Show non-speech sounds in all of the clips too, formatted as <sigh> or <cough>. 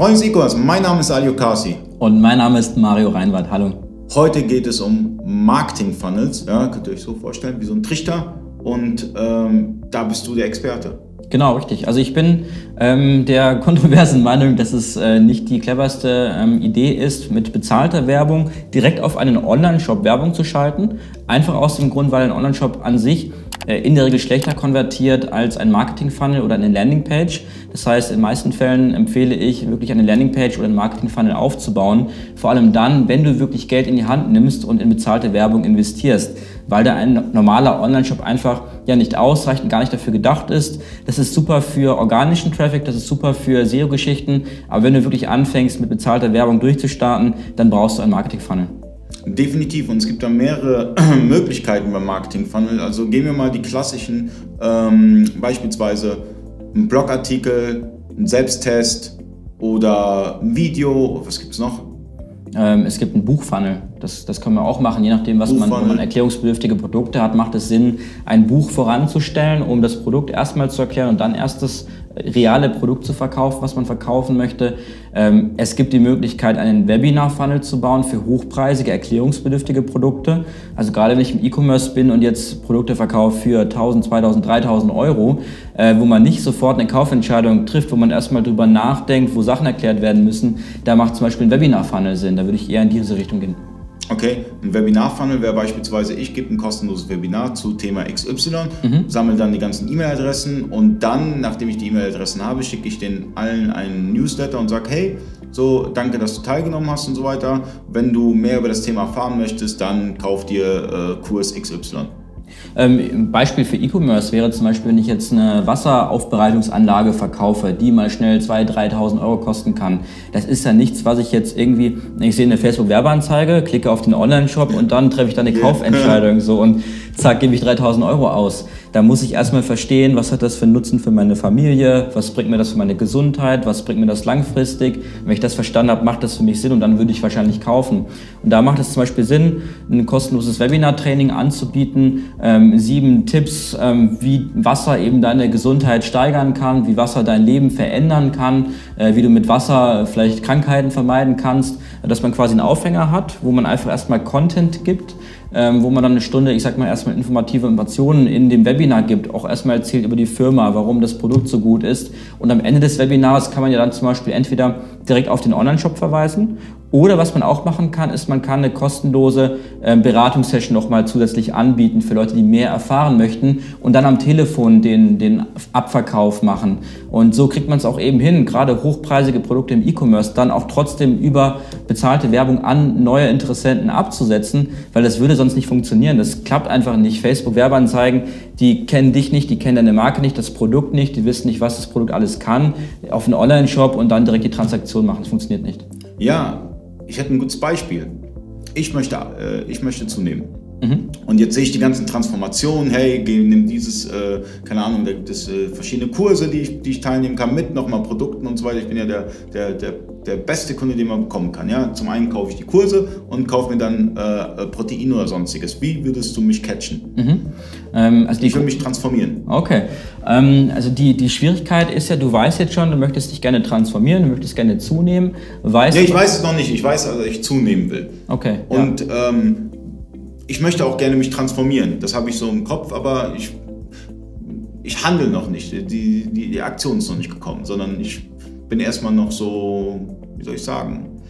Freunde des E-Commerce, mein Name ist Alio Kasi. Und mein Name ist Mario Reinwald. Hallo. Heute geht es um Marketing-Funnels. Ja, könnt ihr euch so vorstellen, wie so ein Trichter. Und ähm, da bist du der Experte. Genau, richtig. Also ich bin ähm, der kontroversen <laughs> Meinung, dass es äh, nicht die cleverste ähm, Idee ist, mit bezahlter Werbung direkt auf einen Online-Shop Werbung zu schalten. Einfach aus dem Grund, weil ein Online-Shop an sich in der Regel schlechter konvertiert als ein Marketing-Funnel oder eine Landingpage. Das heißt, in meisten Fällen empfehle ich, wirklich eine Landingpage oder einen Marketing-Funnel aufzubauen. Vor allem dann, wenn du wirklich Geld in die Hand nimmst und in bezahlte Werbung investierst. Weil da ein normaler Online-Shop einfach ja nicht ausreicht und gar nicht dafür gedacht ist. Das ist super für organischen Traffic, das ist super für SEO-Geschichten. Aber wenn du wirklich anfängst, mit bezahlter Werbung durchzustarten, dann brauchst du einen Marketing-Funnel. Definitiv und es gibt da mehrere <clears throat> Möglichkeiten beim Marketing Funnel. Also gehen wir mal die klassischen, ähm, beispielsweise ein Blogartikel, ein Selbsttest oder ein Video, was gibt es noch? Ähm, es gibt einen Buchfunnel. Das, das können wir auch machen, je nachdem, was man, wenn man erklärungsbedürftige Produkte hat, macht es Sinn, ein Buch voranzustellen, um das Produkt erstmal zu erklären und dann erst das reale Produkt zu verkaufen, was man verkaufen möchte. Ähm, es gibt die Möglichkeit, einen Webinar-Funnel zu bauen für hochpreisige, erklärungsbedürftige Produkte. Also gerade wenn ich im E-Commerce bin und jetzt Produkte verkaufe für 1000, 2000, 3000 Euro, äh, wo man nicht sofort eine Kaufentscheidung trifft, wo man erstmal drüber nachdenkt, wo Sachen erklärt werden müssen, da macht zum Beispiel ein Webinar-Funnel Sinn. Da würde ich eher in diese Richtung gehen. Okay, ein Webinar-Funnel wäre beispielsweise, ich gebe ein kostenloses Webinar zu Thema XY, mhm. sammle dann die ganzen E-Mail-Adressen und dann, nachdem ich die E-Mail-Adressen habe, schicke ich den allen einen Newsletter und sage, hey, so, danke, dass du teilgenommen hast und so weiter. Wenn du mehr über das Thema erfahren möchtest, dann kauf dir äh, Kurs XY. Ähm, ein Beispiel für E-Commerce wäre zum Beispiel, wenn ich jetzt eine Wasseraufbereitungsanlage verkaufe, die mal schnell 2.000, 3.000 Euro kosten kann. Das ist ja nichts, was ich jetzt irgendwie, ich sehe eine Facebook-Werbeanzeige, klicke auf den Online-Shop und dann treffe ich dann eine Kaufentscheidung so und zack, gebe ich 3.000 Euro aus. Da muss ich erstmal verstehen, was hat das für einen Nutzen für meine Familie, was bringt mir das für meine Gesundheit, was bringt mir das langfristig. Wenn ich das verstanden habe, macht das für mich Sinn und dann würde ich wahrscheinlich kaufen. Und da macht es zum Beispiel Sinn, ein kostenloses Webinar-Training anzubieten, ähm, sieben Tipps, ähm, wie Wasser eben deine Gesundheit steigern kann, wie Wasser dein Leben verändern kann, äh, wie du mit Wasser vielleicht Krankheiten vermeiden kannst, dass man quasi einen Aufhänger hat, wo man einfach erstmal Content gibt, ähm, wo man dann eine Stunde, ich sag mal, erstmal informative Informationen in dem Webinar gibt, auch erstmal erzählt über die Firma, warum das Produkt so gut ist. Und am Ende des Webinars kann man ja dann zum Beispiel entweder direkt auf den Online-Shop verweisen oder was man auch machen kann, ist, man kann eine kostenlose äh, Beratungssession nochmal zusätzlich anbieten für Leute, die mehr erfahren möchten und dann am Telefon den, den Abverkauf machen. Und so kriegt man es auch eben hin, gerade hochpreisige Produkte im E-Commerce dann auch trotzdem über bezahlte Werbung an neue Interessenten abzusetzen, weil das würde sonst nicht funktionieren. Das klappt einfach nicht. Facebook-Werbeanzeigen, die kennen dich nicht, die kennen deine Marke nicht, das Produkt nicht, die wissen nicht, was das Produkt alles kann, auf einen Online-Shop und dann direkt die Transaktion machen. Das funktioniert nicht. Ja, ich hätte ein gutes Beispiel. Ich möchte, äh, ich möchte zunehmen. Mhm. Und jetzt sehe ich die ganzen Transformationen, hey, geh, nimm dieses, äh, keine Ahnung, da gibt es äh, verschiedene Kurse, die ich, die ich teilnehmen kann, mit nochmal Produkten und so weiter. Ich bin ja der, der, der, der beste Kunde, den man bekommen kann. Ja? Zum einen kaufe ich die Kurse und kaufe mir dann äh, Protein oder sonstiges. Wie würdest du mich catchen? Mhm. Ähm, also ich will mich transformieren. Okay. Ähm, also die, die Schwierigkeit ist ja, du weißt jetzt schon, du möchtest dich gerne transformieren, du möchtest gerne zunehmen. Weißt nee, ich weiß es noch nicht. Ich weiß, dass ich zunehmen will. Okay. Und ja. ähm, ich möchte auch gerne mich transformieren. Das habe ich so im Kopf, aber ich, ich handle noch nicht. Die, die, die Aktion ist noch nicht gekommen, sondern ich bin erstmal noch so, wie soll ich sagen,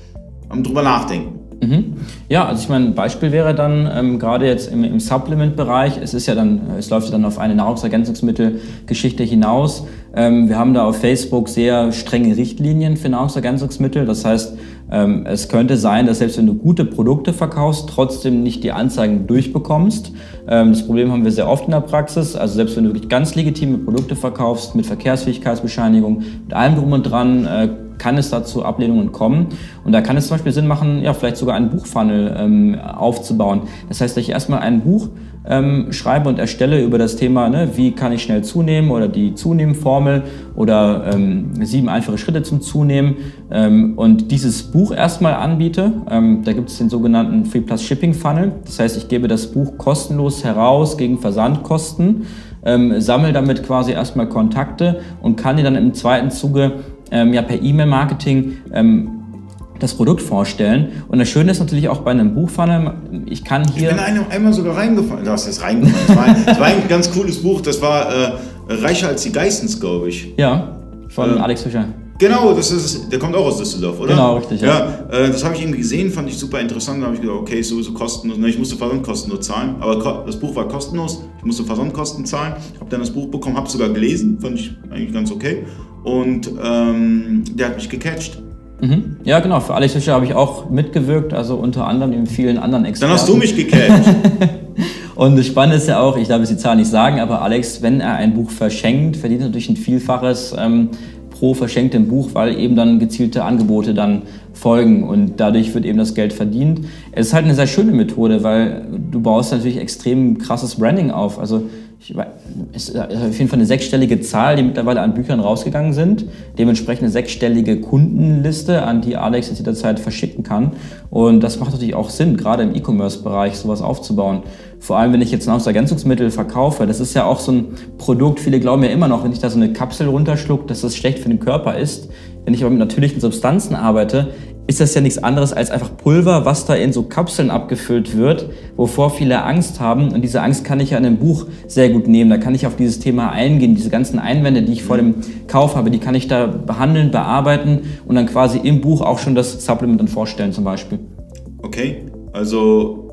am drüber nachdenken. Mhm. Ja, also ich meine, ein Beispiel wäre dann ähm, gerade jetzt im, im Supplement-Bereich, es ist ja dann, es läuft ja dann auf eine Nahrungsergänzungsmittelgeschichte hinaus. Ähm, wir haben da auf Facebook sehr strenge Richtlinien für Nahrungsergänzungsmittel. Das heißt, ähm, es könnte sein, dass selbst wenn du gute Produkte verkaufst, trotzdem nicht die Anzeigen durchbekommst. Ähm, das Problem haben wir sehr oft in der Praxis. Also selbst wenn du wirklich ganz legitime Produkte verkaufst mit Verkehrsfähigkeitsbescheinigung, mit allem drum und dran, äh, kann es dazu Ablehnungen kommen. Und da kann es zum Beispiel Sinn machen, ja, vielleicht sogar einen Buchfunnel ähm, aufzubauen. Das heißt, dass ich erstmal ein Buch ähm, schreibe und erstelle über das Thema, ne, wie kann ich schnell zunehmen oder die Zunehmformel oder ähm, sieben einfache Schritte zum Zunehmen ähm, und dieses Buch erstmal anbiete. Ähm, da gibt es den sogenannten Free Plus Shipping Funnel. Das heißt, ich gebe das Buch kostenlos heraus gegen Versandkosten, ähm, sammle damit quasi erstmal Kontakte und kann die dann im zweiten Zuge ähm, ja per E-Mail-Marketing ähm, das Produkt vorstellen. Und das Schöne ist natürlich auch bei einem Buchfunnel, ich kann hier... Ich bin einem, einmal sogar reingefallen, du hast jetzt reingefallen, das war, das war ein ganz cooles Buch, das war äh, Reicher als die Geistens, glaube ich. Ja, von ähm, Alex Fischer. Genau, das ist, der kommt auch aus Düsseldorf, oder? Genau, richtig. Ja, ja äh, das habe ich irgendwie gesehen, fand ich super interessant. Da habe ich gedacht, okay, sowieso kostenlos. Ne, ich musste Versandkosten nur zahlen, aber das Buch war kostenlos. Ich musste Versandkosten zahlen. Ich habe dann das Buch bekommen, habe sogar gelesen, fand ich eigentlich ganz okay. Und ähm, der hat mich gecatcht. Mhm. Ja, genau. Für Alex Fischer habe ich auch mitgewirkt, also unter anderem in vielen anderen Experten. Dann hast du mich gecatcht. <laughs> Und das Spannende ist ja auch, ich darf jetzt die Zahl nicht sagen, aber Alex, wenn er ein Buch verschenkt, verdient er natürlich ein Vielfaches ähm, pro verschenktem Buch, weil eben dann gezielte Angebote dann folgen und dadurch wird eben das Geld verdient. Es ist halt eine sehr schöne Methode, weil du baust natürlich extrem krasses Branding auf. Also ich, es ist auf jeden Fall eine sechsstellige Zahl, die mittlerweile an Büchern rausgegangen sind. Dementsprechend eine sechsstellige Kundenliste, an die Alex jetzt jederzeit verschicken kann. Und das macht natürlich auch Sinn, gerade im E-Commerce-Bereich sowas aufzubauen. Vor allem, wenn ich jetzt Nahrungsergänzungsmittel verkaufe, das ist ja auch so ein Produkt, viele glauben ja immer noch, wenn ich da so eine Kapsel runterschluck, dass das schlecht für den Körper ist. Wenn ich aber mit natürlichen Substanzen arbeite, ist das ja nichts anderes als einfach Pulver, was da in so Kapseln abgefüllt wird, wovor viele Angst haben. Und diese Angst kann ich ja in einem Buch sehr gut nehmen. Da kann ich auf dieses Thema eingehen. Diese ganzen Einwände, die ich vor dem Kauf habe, die kann ich da behandeln, bearbeiten und dann quasi im Buch auch schon das Supplement dann vorstellen zum Beispiel. Okay, also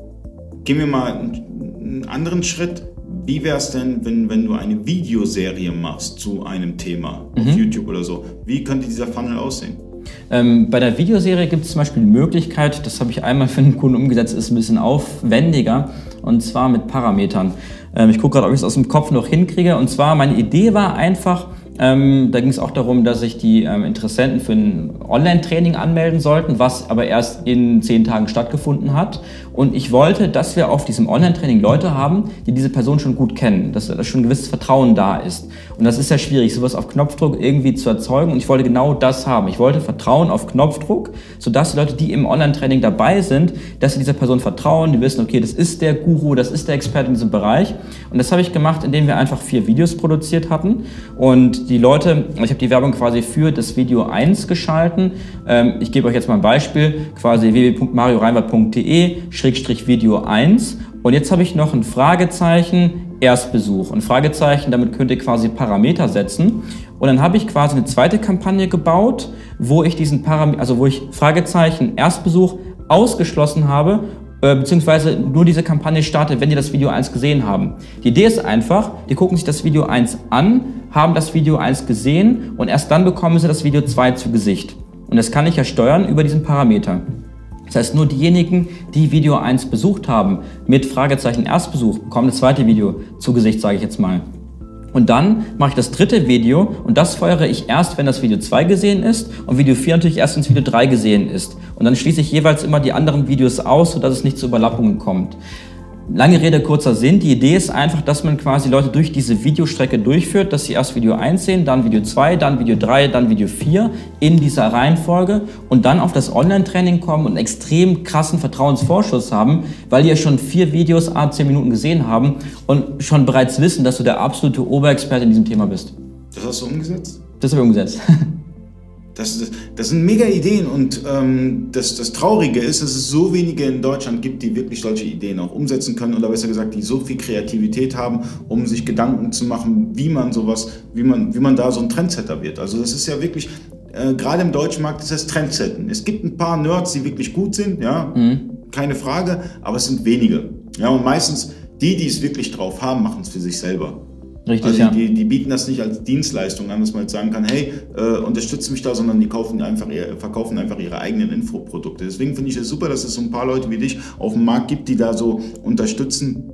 gehen wir mal einen anderen Schritt. Wie wäre es denn, wenn, wenn du eine Videoserie machst zu einem Thema auf mhm. YouTube oder so? Wie könnte dieser Funnel aussehen? Ähm, bei der Videoserie gibt es zum Beispiel die Möglichkeit, das habe ich einmal für einen Kunden umgesetzt, ist ein bisschen aufwendiger und zwar mit Parametern. Ähm, ich gucke gerade, ob ich es aus dem Kopf noch hinkriege und zwar meine Idee war einfach, ähm, da ging es auch darum, dass sich die ähm, Interessenten für ein Online-Training anmelden sollten, was aber erst in zehn Tagen stattgefunden hat. Und ich wollte, dass wir auf diesem Online-Training Leute haben, die diese Person schon gut kennen, dass da schon ein gewisses Vertrauen da ist. Und das ist ja schwierig, sowas auf Knopfdruck irgendwie zu erzeugen. Und ich wollte genau das haben. Ich wollte Vertrauen auf Knopfdruck, sodass die Leute, die im Online-Training dabei sind, dass sie dieser Person vertrauen, die wissen, okay, das ist der Guru, das ist der Experte in diesem Bereich. Und das habe ich gemacht, indem wir einfach vier Videos produziert hatten. Und die Leute, ich habe die Werbung quasi für das Video 1 geschalten. Ähm, ich gebe euch jetzt mal ein Beispiel, quasi www.marioreinwart.de Video 1. Und jetzt habe ich noch ein Fragezeichen, Erstbesuch. Ein Fragezeichen, damit könnt ihr quasi Parameter setzen. Und dann habe ich quasi eine zweite Kampagne gebaut, wo ich diesen Parameter, also wo ich Fragezeichen, Erstbesuch ausgeschlossen habe äh, beziehungsweise nur diese Kampagne starte, wenn die das Video 1 gesehen haben. Die Idee ist einfach, die gucken sich das Video 1 an, haben das Video 1 gesehen und erst dann bekommen sie das Video 2 zu Gesicht. Und das kann ich ja steuern über diesen Parameter. Das heißt, nur diejenigen, die Video 1 besucht haben, mit Fragezeichen Erstbesuch, bekommen das zweite Video zu Gesicht, sage ich jetzt mal. Und dann mache ich das dritte Video und das feuere ich erst, wenn das Video 2 gesehen ist und Video 4 natürlich erst, wenn das Video 3 gesehen ist. Und dann schließe ich jeweils immer die anderen Videos aus, sodass es nicht zu Überlappungen kommt. Lange Rede, kurzer Sinn. Die Idee ist einfach, dass man quasi Leute durch diese Videostrecke durchführt, dass sie erst Video 1 sehen, dann Video 2, dann Video 3, dann Video 4 in dieser Reihenfolge und dann auf das Online-Training kommen und einen extrem krassen Vertrauensvorschuss haben, weil die ja schon vier Videos a 10 Minuten gesehen haben und schon bereits wissen, dass du der absolute Oberexperte in diesem Thema bist. Das hast du umgesetzt? Das habe ich umgesetzt. <laughs> Das, das sind mega Ideen und ähm, das, das Traurige ist, dass es so wenige in Deutschland gibt, die wirklich solche Ideen auch umsetzen können oder besser gesagt, die so viel Kreativität haben, um sich Gedanken zu machen, wie man sowas, wie man, wie man da so ein Trendsetter wird. Also das ist ja wirklich, äh, gerade im deutschen Markt ist das Trendsetten. Es gibt ein paar Nerds, die wirklich gut sind, ja, mhm. keine Frage, aber es sind wenige. Ja, und meistens die, die es wirklich drauf haben, machen es für sich selber. Richtig, also ja. die, die, bieten das nicht als Dienstleistung an, dass man jetzt sagen kann, hey, äh, unterstütze mich da, sondern die kaufen einfach, verkaufen einfach ihre eigenen Infoprodukte. Deswegen finde ich es super, dass es so ein paar Leute wie dich auf dem Markt gibt, die da so unterstützen.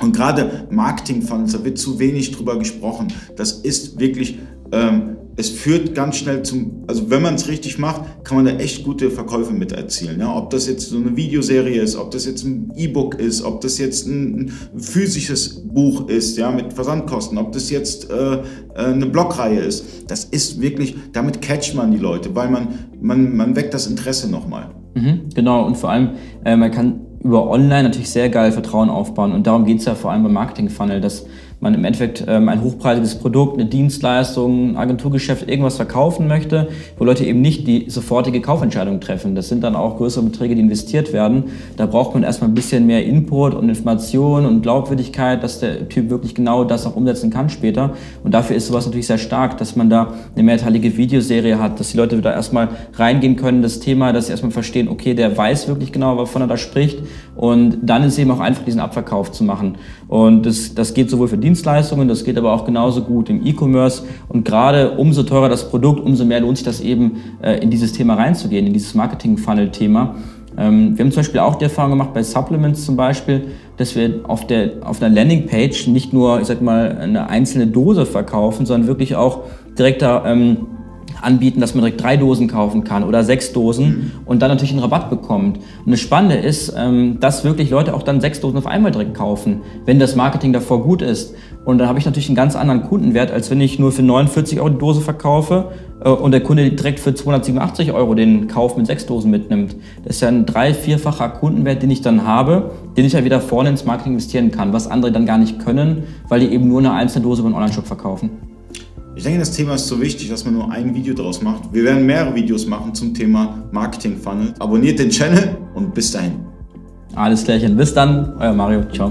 Und gerade Marketing-Funnels, da wird zu wenig drüber gesprochen. Das ist wirklich ähm, es führt ganz schnell zum, also wenn man es richtig macht, kann man da echt gute Verkäufe mit erzielen. Ja? Ob das jetzt so eine Videoserie ist, ob das jetzt ein E-Book ist, ob das jetzt ein, ein, physisches Buch ist, ja, mit Versandkosten, ob das jetzt äh, äh, eine Blogreihe ist. Das ist wirklich, damit catcht man die Leute, weil man, man, man weckt das Interesse nochmal. Mhm, genau, und vor allem, äh, man kann über Online natürlich sehr geil Vertrauen aufbauen und darum geht es ja vor allem beim Marketing Funnel, dass man im Endeffekt ähm, ein hochpreisiges Produkt, eine Dienstleistung, ein Agenturgeschäft, irgendwas verkaufen möchte, wo Leute eben nicht die sofortige Kaufentscheidung treffen. Das sind dann auch größere Beträge, die investiert werden. Da braucht man erstmal ein bisschen mehr Input und Information und Glaubwürdigkeit, dass der Typ wirklich genau das auch umsetzen kann später. Und dafür ist sowas natürlich sehr stark, dass man da eine mehrteilige Videoserie hat, dass die Leute da erstmal reingehen können, das Thema, dass sie erstmal verstehen, okay, der weiß wirklich genau, wovon er da spricht. Und dann ist eben auch einfach diesen Abverkauf zu machen. Und das, das geht sowohl für Dienstleistungen, das geht aber auch genauso gut im E-Commerce. Und gerade umso teurer das Produkt, umso mehr lohnt sich das eben, äh, in dieses Thema reinzugehen, in dieses Marketing-Funnel-Thema. Ähm, wir haben zum Beispiel auch die Erfahrung gemacht bei Supplements zum Beispiel, dass wir auf, der, auf einer Landingpage nicht nur, ich sag mal, eine einzelne Dose verkaufen, sondern wirklich auch direkt da ähm, anbieten, dass man direkt drei Dosen kaufen kann oder sechs Dosen mhm. und dann natürlich einen Rabatt bekommt. Und das Spannende ist, ähm, dass wirklich Leute auch dann sechs Dosen auf einmal direkt kaufen, wenn das Marketing davor gut ist. Und dann habe ich natürlich einen ganz anderen Kundenwert, als wenn ich nur für 49 Euro die Dose verkaufe äh, und der Kunde direkt für 287 Euro den Kauf mit sechs Dosen mitnimmt. Das ist ja ein drei-, vierfacher Kundenwert, den ich dann habe, den ich ja wieder vorne ins Marketing investieren kann, was andere dann gar nicht können, weil die eben nur eine einzelne Dose über einen Online-Shop verkaufen. Ich denke, das Thema ist so wichtig, dass man nur ein Video daraus macht. Wir werden mehrere Videos machen zum Thema Marketing Funnel. Abonniert den Channel und bis dahin. Alles klärchen. Bis dann, euer Mario. Ciao.